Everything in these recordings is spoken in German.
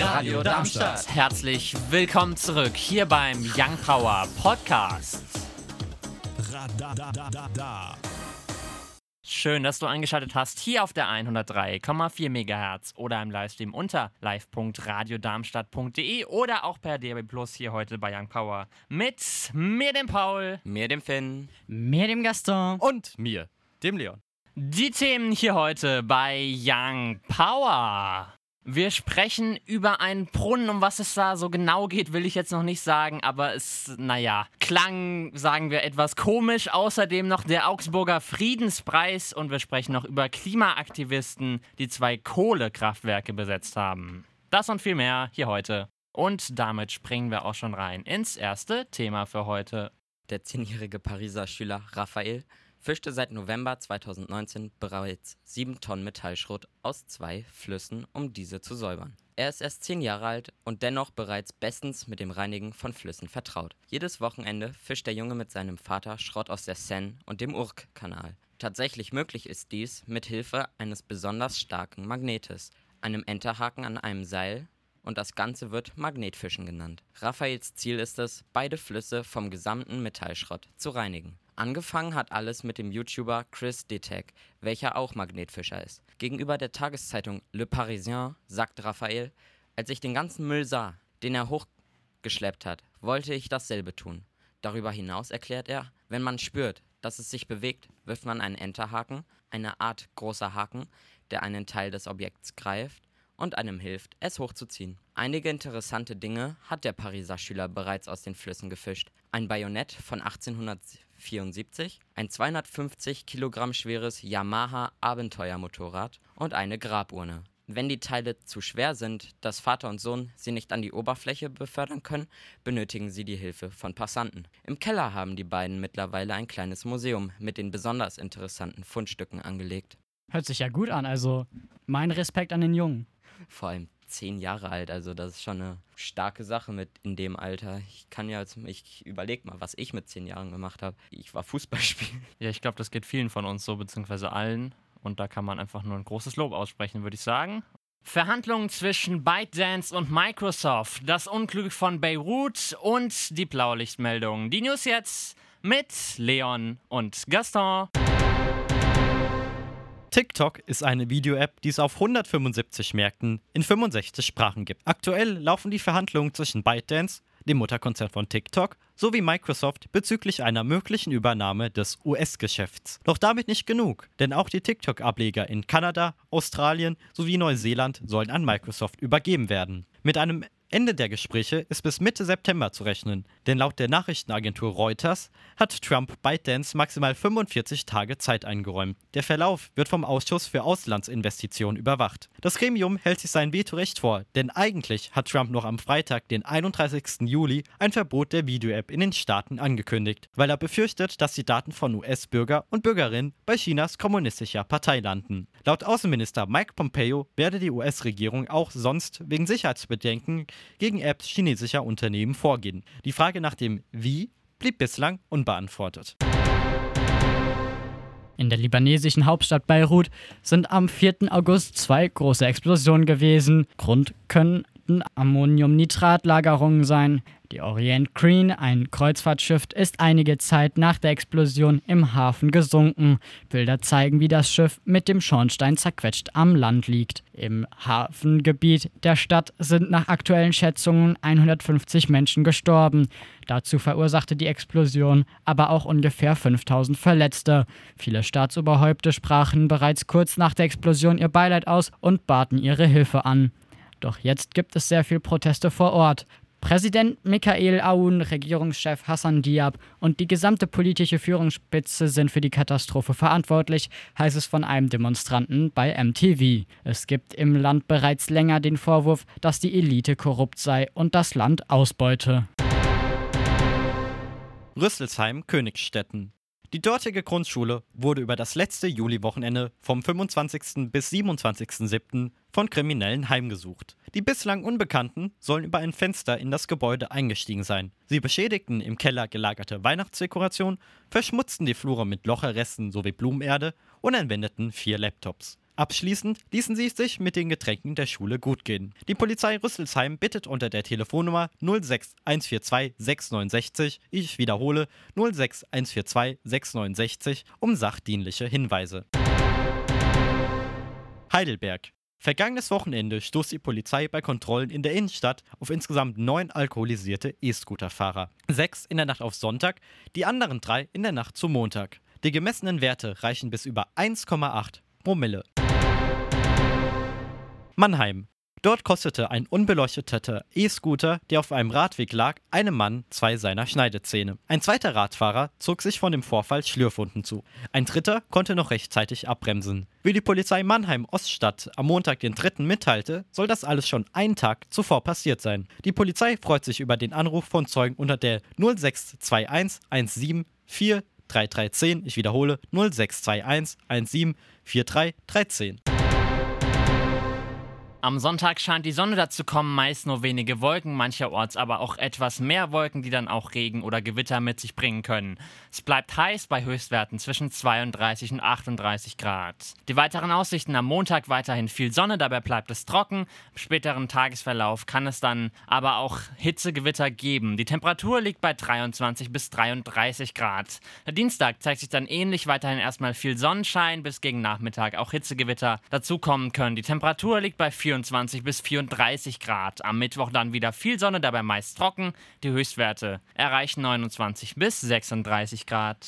Radio Darmstadt. Herzlich willkommen zurück hier beim Young Power Podcast. Schön, dass du eingeschaltet hast hier auf der 103,4 MHz oder im Livestream unter live.radiodarmstadt.de oder auch per DAB Plus hier heute bei Young Power mit mir, dem Paul, mir, dem Finn, mir, dem Gaston und mir, dem Leon. Die Themen hier heute bei Young Power. Wir sprechen über einen Brunnen. Um was es da so genau geht, will ich jetzt noch nicht sagen, aber es, naja, klang, sagen wir, etwas komisch. Außerdem noch der Augsburger Friedenspreis und wir sprechen noch über Klimaaktivisten, die zwei Kohlekraftwerke besetzt haben. Das und viel mehr hier heute. Und damit springen wir auch schon rein ins erste Thema für heute. Der zehnjährige Pariser Schüler Raphael fischte seit November 2019 bereits 7 Tonnen Metallschrott aus zwei Flüssen, um diese zu säubern. Er ist erst 10 Jahre alt und dennoch bereits bestens mit dem Reinigen von Flüssen vertraut. Jedes Wochenende fischt der Junge mit seinem Vater Schrott aus der Seine und dem Urk-Kanal. Tatsächlich möglich ist dies mit Hilfe eines besonders starken Magnetes, einem Enterhaken an einem Seil und das Ganze wird Magnetfischen genannt. Raphaels Ziel ist es, beide Flüsse vom gesamten Metallschrott zu reinigen. Angefangen hat alles mit dem YouTuber Chris Detek, welcher auch Magnetfischer ist. Gegenüber der Tageszeitung Le Parisien sagt Raphael, als ich den ganzen Müll sah, den er hochgeschleppt hat, wollte ich dasselbe tun. Darüber hinaus erklärt er, wenn man spürt, dass es sich bewegt, wirft man einen Enterhaken, eine Art großer Haken, der einen Teil des Objekts greift und einem hilft, es hochzuziehen. Einige interessante Dinge hat der Pariser Schüler bereits aus den Flüssen gefischt. Ein Bajonett von 1800 74, ein 250 Kilogramm schweres Yamaha Abenteuermotorrad und eine Graburne. Wenn die Teile zu schwer sind, dass Vater und Sohn sie nicht an die Oberfläche befördern können, benötigen sie die Hilfe von Passanten. Im Keller haben die beiden mittlerweile ein kleines Museum mit den besonders interessanten Fundstücken angelegt. Hört sich ja gut an, also mein Respekt an den Jungen. Vor allem zehn Jahre alt. Also das ist schon eine starke Sache mit in dem Alter. Ich kann ja, ich überlege mal, was ich mit zehn Jahren gemacht habe. Ich war Fußballspielen. Ja, ich glaube, das geht vielen von uns so, beziehungsweise allen. Und da kann man einfach nur ein großes Lob aussprechen, würde ich sagen. Verhandlungen zwischen ByteDance und Microsoft, das Unglück von Beirut und die Blaulichtmeldung. Die News jetzt mit Leon und Gaston. TikTok ist eine Video-App, die es auf 175 Märkten in 65 Sprachen gibt. Aktuell laufen die Verhandlungen zwischen ByteDance, dem Mutterkonzern von TikTok, sowie Microsoft bezüglich einer möglichen Übernahme des US-Geschäfts. Doch damit nicht genug, denn auch die TikTok-Ableger in Kanada, Australien sowie Neuseeland sollen an Microsoft übergeben werden. Mit einem Ende der Gespräche ist bis Mitte September zu rechnen, denn laut der Nachrichtenagentur Reuters hat Trump ByteDance maximal 45 Tage Zeit eingeräumt. Der Verlauf wird vom Ausschuss für Auslandsinvestitionen überwacht. Das Gremium hält sich sein Vetorecht vor, denn eigentlich hat Trump noch am Freitag, den 31. Juli, ein Verbot der Video-App in den Staaten angekündigt, weil er befürchtet, dass die Daten von US-Bürger und Bürgerinnen bei Chinas kommunistischer Partei landen. Laut Außenminister Mike Pompeo werde die US-Regierung auch sonst wegen Sicherheitsbedenken gegen Apps chinesischer Unternehmen vorgehen. Die Frage nach dem Wie blieb bislang unbeantwortet. In der libanesischen Hauptstadt Beirut sind am 4. August zwei große Explosionen gewesen. Grund könnten Ammoniumnitratlagerungen sein. Die Orient Green, ein Kreuzfahrtschiff, ist einige Zeit nach der Explosion im Hafen gesunken. Bilder zeigen, wie das Schiff mit dem Schornstein zerquetscht am Land liegt. Im Hafengebiet der Stadt sind nach aktuellen Schätzungen 150 Menschen gestorben. Dazu verursachte die Explosion aber auch ungefähr 5000 Verletzte. Viele Staatsoberhäupter sprachen bereits kurz nach der Explosion ihr Beileid aus und baten ihre Hilfe an. Doch jetzt gibt es sehr viel Proteste vor Ort. Präsident Michael Aoun, Regierungschef Hassan Diab und die gesamte politische Führungsspitze sind für die Katastrophe verantwortlich, heißt es von einem Demonstranten bei MTV. Es gibt im Land bereits länger den Vorwurf, dass die Elite korrupt sei und das Land ausbeute. Rüsselsheim Königstetten die dortige Grundschule wurde über das letzte Juliwochenende vom 25. bis 27.07. von Kriminellen heimgesucht. Die bislang Unbekannten sollen über ein Fenster in das Gebäude eingestiegen sein. Sie beschädigten im Keller gelagerte Weihnachtsdekorationen, verschmutzten die Flure mit Locherresten sowie Blumenerde und entwendeten vier Laptops. Abschließend ließen sie es sich mit den Getränken der Schule gut gehen. Die Polizei Rüsselsheim bittet unter der Telefonnummer 06142 669, ich wiederhole 06142 669, um sachdienliche Hinweise. Heidelberg. Vergangenes Wochenende stoß die Polizei bei Kontrollen in der Innenstadt auf insgesamt neun alkoholisierte E-Scooter-Fahrer. Sechs in der Nacht auf Sonntag, die anderen drei in der Nacht zum Montag. Die gemessenen Werte reichen bis über 1,8 Promille. Mannheim. Dort kostete ein unbeleuchteter E-Scooter, der auf einem Radweg lag, einem Mann zwei seiner Schneidezähne. Ein zweiter Radfahrer zog sich von dem Vorfall Schlürfwunden zu. Ein dritter konnte noch rechtzeitig abbremsen. Wie die Polizei Mannheim Oststadt am Montag den dritten mitteilte, soll das alles schon einen Tag zuvor passiert sein. Die Polizei freut sich über den Anruf von Zeugen unter der 0621 17 4 3310. Ich wiederhole 0621 17 4313. Am Sonntag scheint die Sonne dazu kommen, meist nur wenige Wolken, mancherorts aber auch etwas mehr Wolken, die dann auch Regen oder Gewitter mit sich bringen können. Es bleibt heiß bei Höchstwerten zwischen 32 und 38 Grad. Die weiteren Aussichten am Montag weiterhin viel Sonne, dabei bleibt es trocken. Im späteren Tagesverlauf kann es dann aber auch Hitzegewitter geben. Die Temperatur liegt bei 23 bis 33 Grad. Der Dienstag zeigt sich dann ähnlich, weiterhin erstmal viel Sonnenschein, bis gegen Nachmittag auch Hitzegewitter dazukommen können. Die Temperatur liegt bei 24 bis 34 Grad. Am Mittwoch dann wieder viel Sonne, dabei meist trocken. Die Höchstwerte erreichen 29 bis 36 Grad.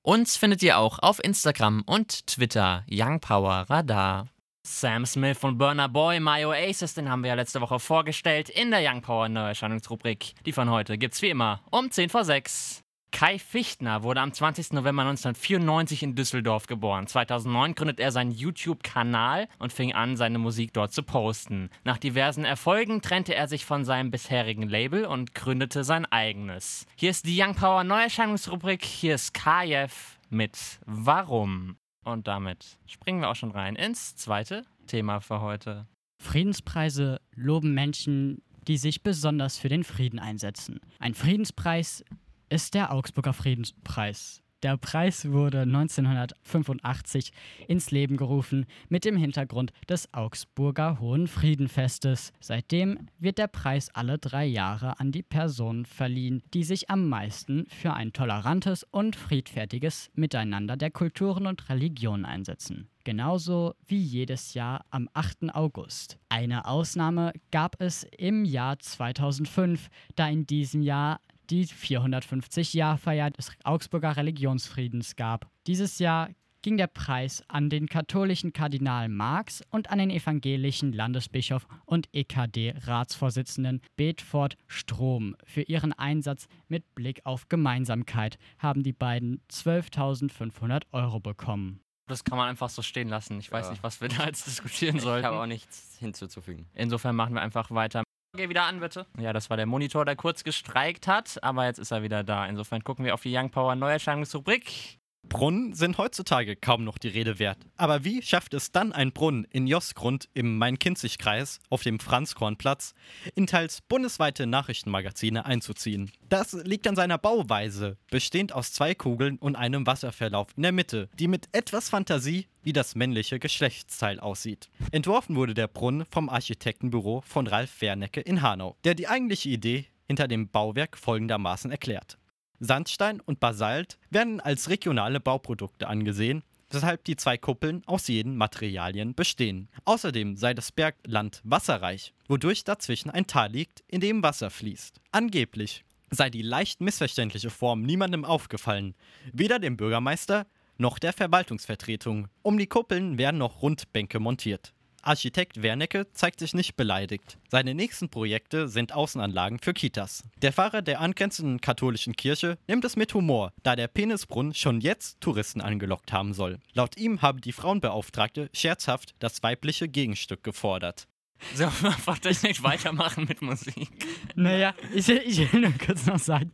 Uns findet ihr auch auf Instagram und Twitter Young Power Radar. Sam Smith und Burner Boy, My Oasis, den haben wir ja letzte Woche vorgestellt in der Young Power Neuerscheinungsrubrik. Die von heute gibt's wie immer um 10 vor 6. Kai Fichtner wurde am 20. November 1994 in Düsseldorf geboren. 2009 gründet er seinen YouTube-Kanal und fing an, seine Musik dort zu posten. Nach diversen Erfolgen trennte er sich von seinem bisherigen Label und gründete sein eigenes. Hier ist die Young Power Neuerscheinungsrubrik. Hier ist Kajev mit Warum. Und damit springen wir auch schon rein ins zweite Thema für heute. Friedenspreise loben Menschen, die sich besonders für den Frieden einsetzen. Ein Friedenspreis ist der Augsburger Friedenspreis. Der Preis wurde 1985 ins Leben gerufen mit dem Hintergrund des Augsburger Hohen Friedenfestes. Seitdem wird der Preis alle drei Jahre an die Personen verliehen, die sich am meisten für ein tolerantes und friedfertiges Miteinander der Kulturen und Religionen einsetzen. Genauso wie jedes Jahr am 8. August. Eine Ausnahme gab es im Jahr 2005, da in diesem Jahr die 450-Jahr-Feier des Augsburger Religionsfriedens gab. Dieses Jahr ging der Preis an den katholischen Kardinal Marx und an den evangelischen Landesbischof und EKD-Ratsvorsitzenden Bedford Strom. Für ihren Einsatz mit Blick auf Gemeinsamkeit haben die beiden 12.500 Euro bekommen. Das kann man einfach so stehen lassen. Ich weiß Ja. nicht, was wir da jetzt diskutieren Ich sollten. habe auch nichts hinzuzufügen. Insofern machen wir einfach weiter. Geh wieder an, bitte. Ja, das war der Monitor, der kurz gestreikt hat, aber jetzt ist er wieder da. Insofern gucken wir auf die Young Power Neuerscheinungsrubrik. Brunnen sind heutzutage kaum noch die Rede wert. Aber wie schafft es dann ein Brunnen in Josgrund im Main-Kinzig-Kreis auf dem Franzkornplatz in teils bundesweite Nachrichtenmagazine einzuziehen? Das liegt an seiner Bauweise, bestehend aus zwei Kugeln und einem Wasserverlauf in der Mitte, die mit etwas Fantasie wie das männliche Geschlechtsteil aussieht. Entworfen wurde der Brunnen vom Architektenbüro von Ralf Wernecke in Hanau, der die eigentliche Idee hinter dem Bauwerk folgendermaßen erklärt. Sandstein und Basalt werden als regionale Bauprodukte angesehen, weshalb die zwei Kuppeln aus jeden Materialien bestehen. Außerdem sei das Bergland wasserreich, wodurch dazwischen ein Tal liegt, in dem Wasser fließt. Angeblich sei die leicht missverständliche Form niemandem aufgefallen, weder dem Bürgermeister noch der Verwaltungsvertretung. Um die Kuppeln werden noch Rundbänke montiert. Architekt Wernecke zeigt sich nicht beleidigt. Seine nächsten Projekte sind Außenanlagen für Kitas. Der Pfarrer der angrenzenden katholischen Kirche nimmt es mit Humor, da der Penisbrunnen schon jetzt Touristen angelockt haben soll. Laut ihm habe die Frauenbeauftragte scherzhaft das weibliche Gegenstück gefordert. So, einfach nicht weitermachen mit Musik. Naja, ich, ich will nur kurz noch sagen,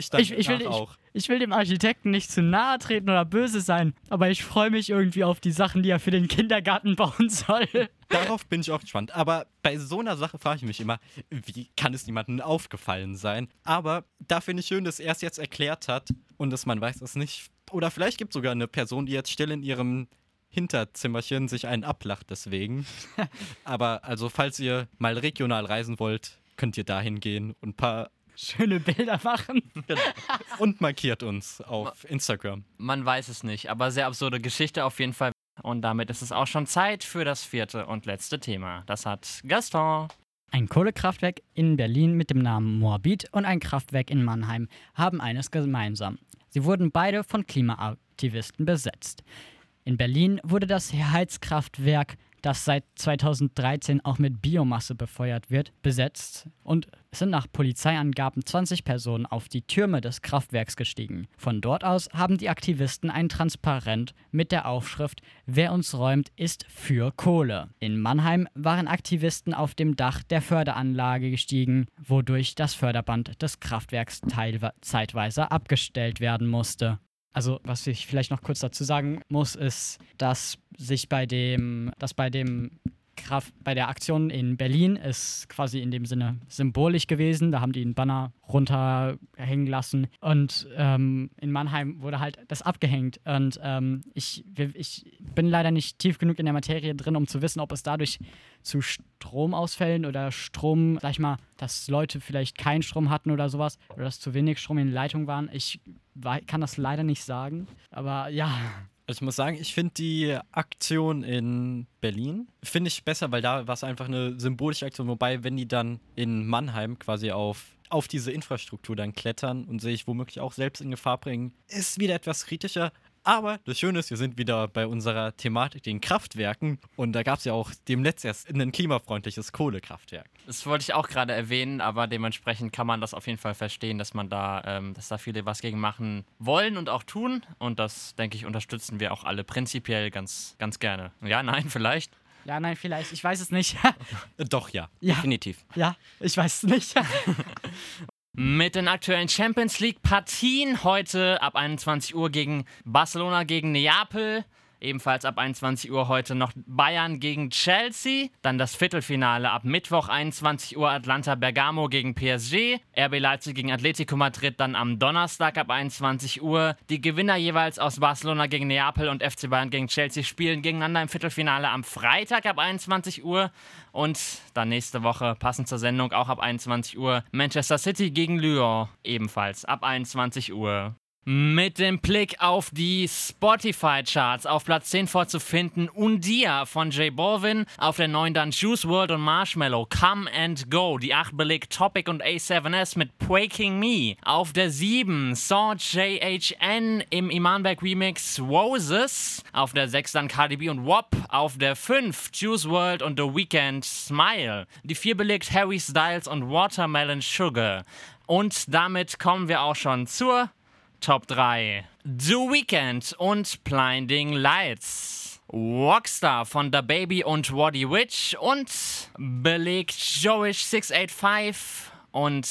ich Ich, ich, will, ich, ich will dem Architekten nicht zu nahe treten oder böse sein, aber ich freue mich irgendwie auf die Sachen, die er für den Kindergarten bauen soll. Darauf bin ich auch gespannt. Aber bei so einer Sache frage ich mich immer, wie kann es niemandem aufgefallen sein? Aber da finde ich schön, dass er es jetzt erklärt hat und dass man weiß es nicht. Oder vielleicht gibt es sogar eine Person, die jetzt still in ihrem Hinterzimmerchen sich einen ablacht deswegen. Aber also, falls ihr mal regional reisen wollt, könnt ihr dahin gehen und ein paar Schöne Bilder machen. genau, und markiert uns auf Instagram. Man weiß es nicht, aber sehr absurde Geschichte auf jeden Fall. Und damit ist es auch schon Zeit für das vierte und letzte Thema. Das hat Gaston. Ein Kohlekraftwerk in Berlin mit dem Namen Moabit und ein Kraftwerk in Mannheim haben eines gemeinsam. Sie wurden beide von Klimaaktivisten besetzt. In Berlin wurde das Heizkraftwerk, das seit 2013 auch mit Biomasse befeuert wird, besetzt und es sind nach Polizeiangaben 20 Personen auf die Türme des Kraftwerks gestiegen. Von dort aus haben die Aktivisten ein Transparent mit der Aufschrift Wer uns räumt, ist für Kohle. In Mannheim waren Aktivisten auf dem Dach der Förderanlage gestiegen, wodurch das Förderband des Kraftwerks zeitweise abgestellt werden musste. Also, was ich vielleicht noch kurz dazu sagen muss, ist, dass sich bei dem, dass bei dem Kraft, bei der Aktion in Berlin ist quasi in dem Sinne symbolisch gewesen. Da haben die einen Banner runterhängen lassen und ähm, in Mannheim wurde halt das abgehängt. Und ähm, ich, ich bin leider nicht tief genug in der Materie drin, um zu wissen, ob es dadurch zu Stromausfällen oder Strom, sag ich mal, dass Leute vielleicht keinen Strom hatten oder sowas oder dass zu wenig Strom in den Leitungen waren. Ich kann das leider nicht sagen. Aber ja, Also ich muss sagen, ich finde die Aktion in Berlin, finde ich besser, weil da war es einfach eine symbolische Aktion. Wobei, wenn die dann in Mannheim quasi auf, auf diese Infrastruktur dann klettern und sich womöglich auch selbst in Gefahr bringen, ist wieder etwas kritischer. Aber das Schöne ist, wir sind wieder bei unserer Thematik, den Kraftwerken. Und da gab es ja auch demnächst erst ein klimafreundliches Kohlekraftwerk. Das wollte ich auch gerade erwähnen, aber dementsprechend kann man das auf jeden Fall verstehen, dass man da, ähm, dass da viele was gegen machen wollen und auch tun. Und das, denke ich, unterstützen wir auch alle prinzipiell ganz, ganz gerne. Ja, nein, vielleicht. ja, nein, vielleicht. Ich weiß es nicht. Doch, ja. ja, Definitiv. ja, ich weiß es nicht. Mit den aktuellen Champions League Partien heute ab 21 Uhr gegen Barcelona gegen Neapel. Ebenfalls ab 21 Uhr heute noch Bayern gegen Chelsea. Dann das Viertelfinale ab Mittwoch 21 Uhr Atlanta Bergamo gegen PSG. RB Leipzig gegen Atletico Madrid dann am Donnerstag ab 21 Uhr. Die Gewinner jeweils aus Barcelona gegen Neapel und FC Bayern gegen Chelsea spielen gegeneinander im Viertelfinale am Freitag ab 21 Uhr. Und dann nächste Woche, passend zur Sendung, auch ab 21 Uhr, Manchester City gegen Lyon. Ebenfalls ab 21 Uhr. Mit dem Blick auf die Spotify-Charts auf Platz 10 vorzufinden Undia von J Balvin, auf der 9 dann Juice World und Marshmallow, Come and Go, die 8 belegt Topic und A7S mit Breaking Me, auf der 7 Saw JHN im Imanberg Remix Roses, auf der 6 dann Cardi B und WAP, auf der 5 Juice World und The Weeknd Smile, die 4 belegt Harry Styles und Watermelon Sugar. Und damit kommen wir auch schon zur Top 3. The Weeknd und Blinding Lights. Rockstar von The Baby und Waddy Witch und belegt Joish 685 und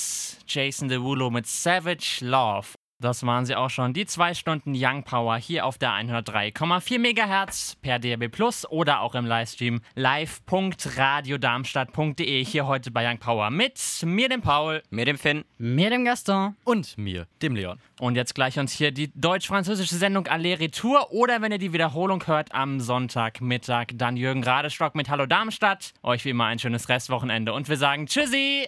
Jason Derulo mit Savage Love. Das waren sie auch schon, die zwei Stunden Young Power hier auf der 103,4 MHz per DRB Plus oder auch im Livestream live.radiodarmstadt.de hier heute bei Young Power mit mir, dem Paul. Mir dem Finn. Mir dem Gaston. Und mir, dem Leon. Und jetzt gleich uns hier die deutsch-französische Sendung Aller Retour oder wenn ihr die Wiederholung hört am Sonntagmittag, dann Jürgen Radestock mit Hallo Darmstadt. Euch wie immer ein schönes Restwochenende und wir sagen Tschüssi!